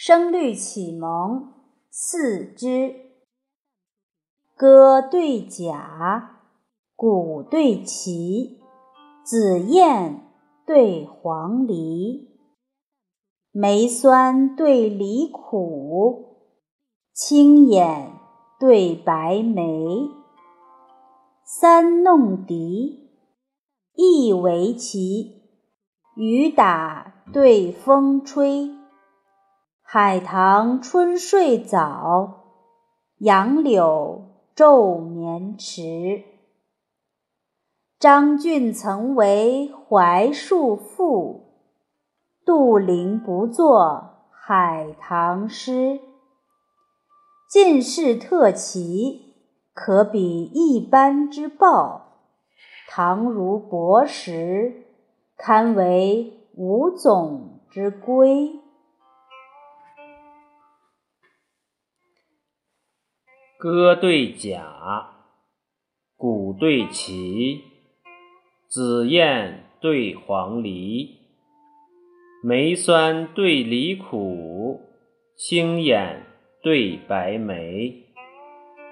声律启蒙四之，歌对甲，鼓对旗，紫燕对黄鹂，梅酸对梨苦，青眼对白眉，三弄笛，一围棋，雨打对风吹。海棠春睡早，杨柳昼眠迟。张俊曾为槐树赋，杜陵不作海棠诗。进士特奇，可比一般之报。唐如博识，堪为五总之规。歌对甲，鼓对旗，紫燕对黄鹂，梅酸对梨苦，青眼对白眉。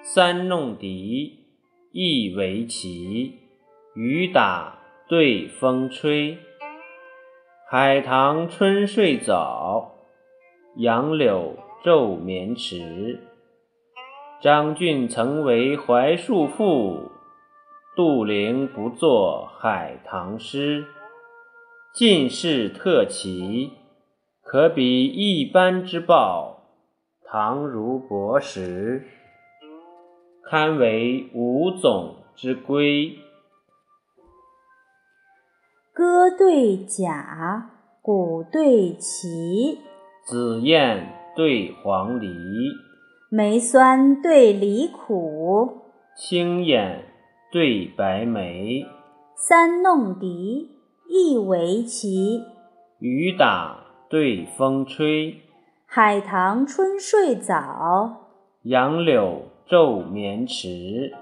三弄笛，一围棋，雨打对风吹。海棠春睡早，杨柳昼眠迟。张俊曾为槐树赋，杜陵不作海棠诗。进士特奇，可比一般之报。唐如博识，堪为五总之规。歌对甲，鼓对齐，紫燕对黄鹂。梅酸对梨苦，青眼对白眉。三弄笛，一围棋，雨打对风吹。海棠春睡早，杨柳昼眠迟。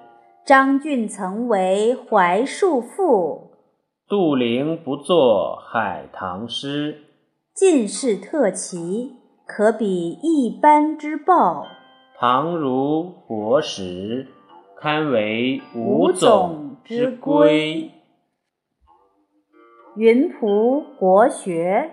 张俊曾为槐树赋，杜陵不作海棠诗。进士特奇，可比一般之报。唐如博识，堪为五种之规。云仆国学。